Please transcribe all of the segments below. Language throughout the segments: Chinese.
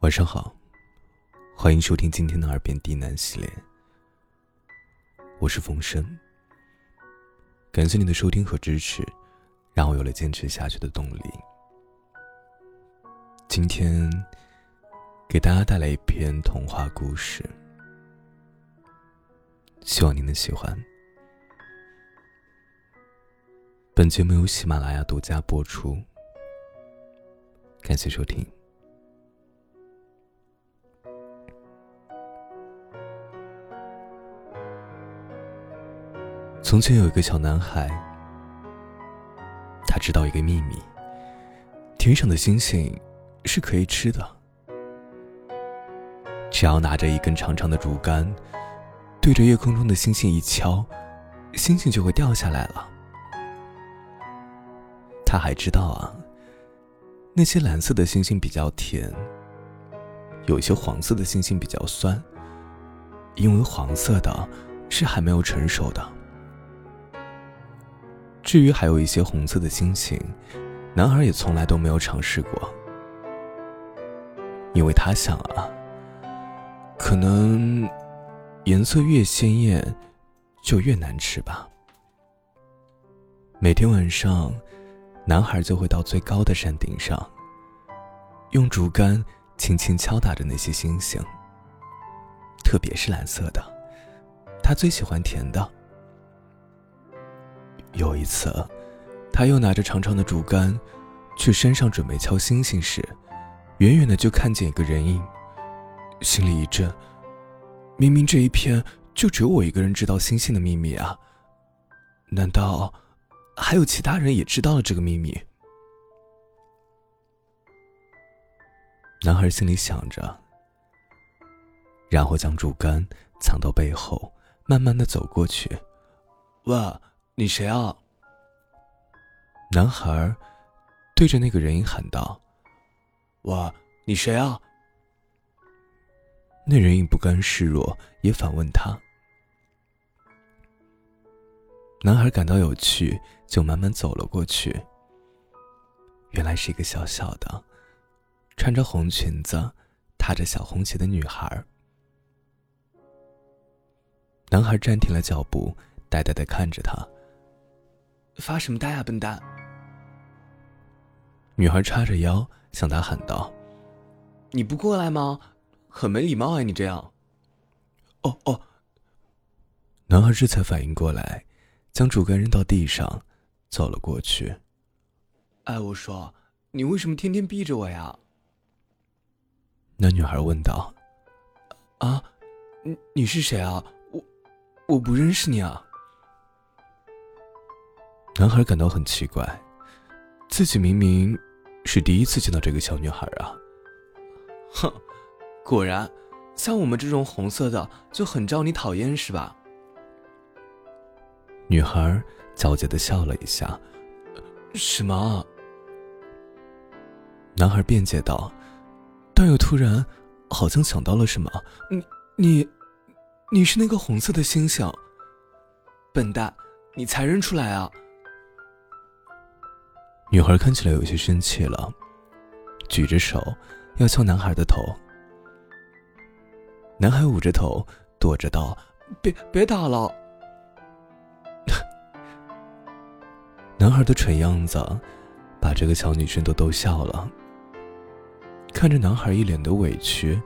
晚上好，欢迎收听今天的《耳边低喃》系列。我是冯生，感谢你的收听和支持，让我有了坚持下去的动力。今天给大家带来一篇童话故事，希望您能喜欢。本节目由喜马拉雅独家播出，感谢收听。从前有一个小男孩，他知道一个秘密：天上的星星是可以吃的。只要拿着一根长长的竹竿，对着夜空中的星星一敲，星星就会掉下来了。他还知道啊，那些蓝色的星星比较甜，有些黄色的星星比较酸，因为黄色的是还没有成熟的。至于还有一些红色的星星，男孩也从来都没有尝试过，因为他想啊，可能颜色越鲜艳，就越难吃吧。每天晚上，男孩就会到最高的山顶上，用竹竿轻轻敲打着那些星星，特别是蓝色的，他最喜欢甜的。有一次，他又拿着长长的竹竿，去山上准备敲星星时，远远的就看见一个人影，心里一震。明明这一片就只有我一个人知道星星的秘密啊，难道还有其他人也知道了这个秘密？男孩心里想着，然后将竹竿藏到背后，慢慢的走过去，哇！你谁啊？男孩对着那个人影喊道：“我，你谁啊？”那人影不甘示弱，也反问他。男孩感到有趣，就慢慢走了过去。原来是一个小小的、穿着红裙子、踏着小红鞋的女孩。男孩暂停了脚步，呆呆的看着她。发什么呆啊，笨蛋！女孩叉着腰向他喊道：“你不过来吗？很没礼貌啊，你这样。”哦哦。男孩这才反应过来，将竹竿扔到地上，走了过去。哎，我说，你为什么天天逼着我呀？那女孩问道。啊，你你是谁啊？我我不认识你啊。男孩感到很奇怪，自己明明是第一次见到这个小女孩啊。哼，果然，像我们这种红色的就很招你讨厌是吧？女孩焦急的笑了一下。什么？男孩辩解道，但又突然好像想到了什么。你你，你是那个红色的星星。笨蛋，你才认出来啊！女孩看起来有些生气了，举着手要敲男孩的头。男孩捂着头躲着道：“别别打了。”男孩的蠢样子把这个小女生都逗笑了。看着男孩一脸的委屈，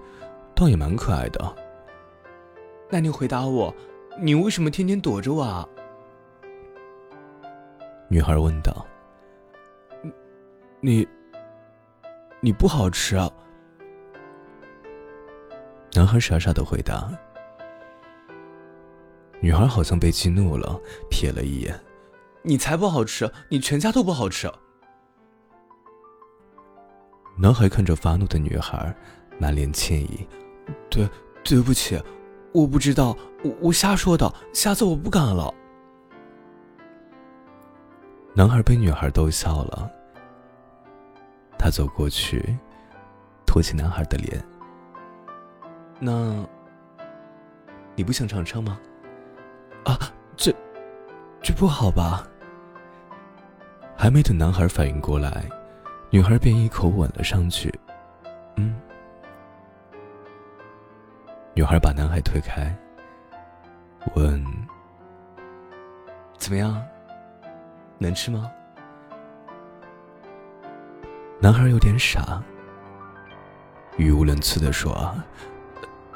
倒也蛮可爱的。那你回答我，你为什么天天躲着我啊？女孩问道。你，你不好吃。啊！男孩傻傻的回答。女孩好像被激怒了，瞥了一眼：“你才不好吃，你全家都不好吃。”男孩看着发怒的女孩，满脸歉意：“对，对不起，我不知道，我我瞎说的，下次我不敢了。”男孩被女孩逗笑了。他走过去，托起男孩的脸。那，你不想尝尝吗？啊，这，这不好吧？还没等男孩反应过来，女孩便一口吻了上去。嗯，女孩把男孩推开，问：“怎么样？能吃吗？”男孩有点傻，语无伦次的说：“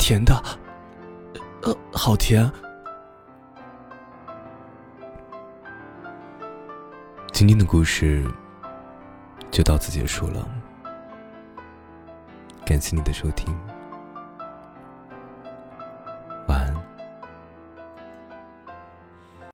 甜的，呃，好甜。”今天的故事就到此结束了，感谢你的收听。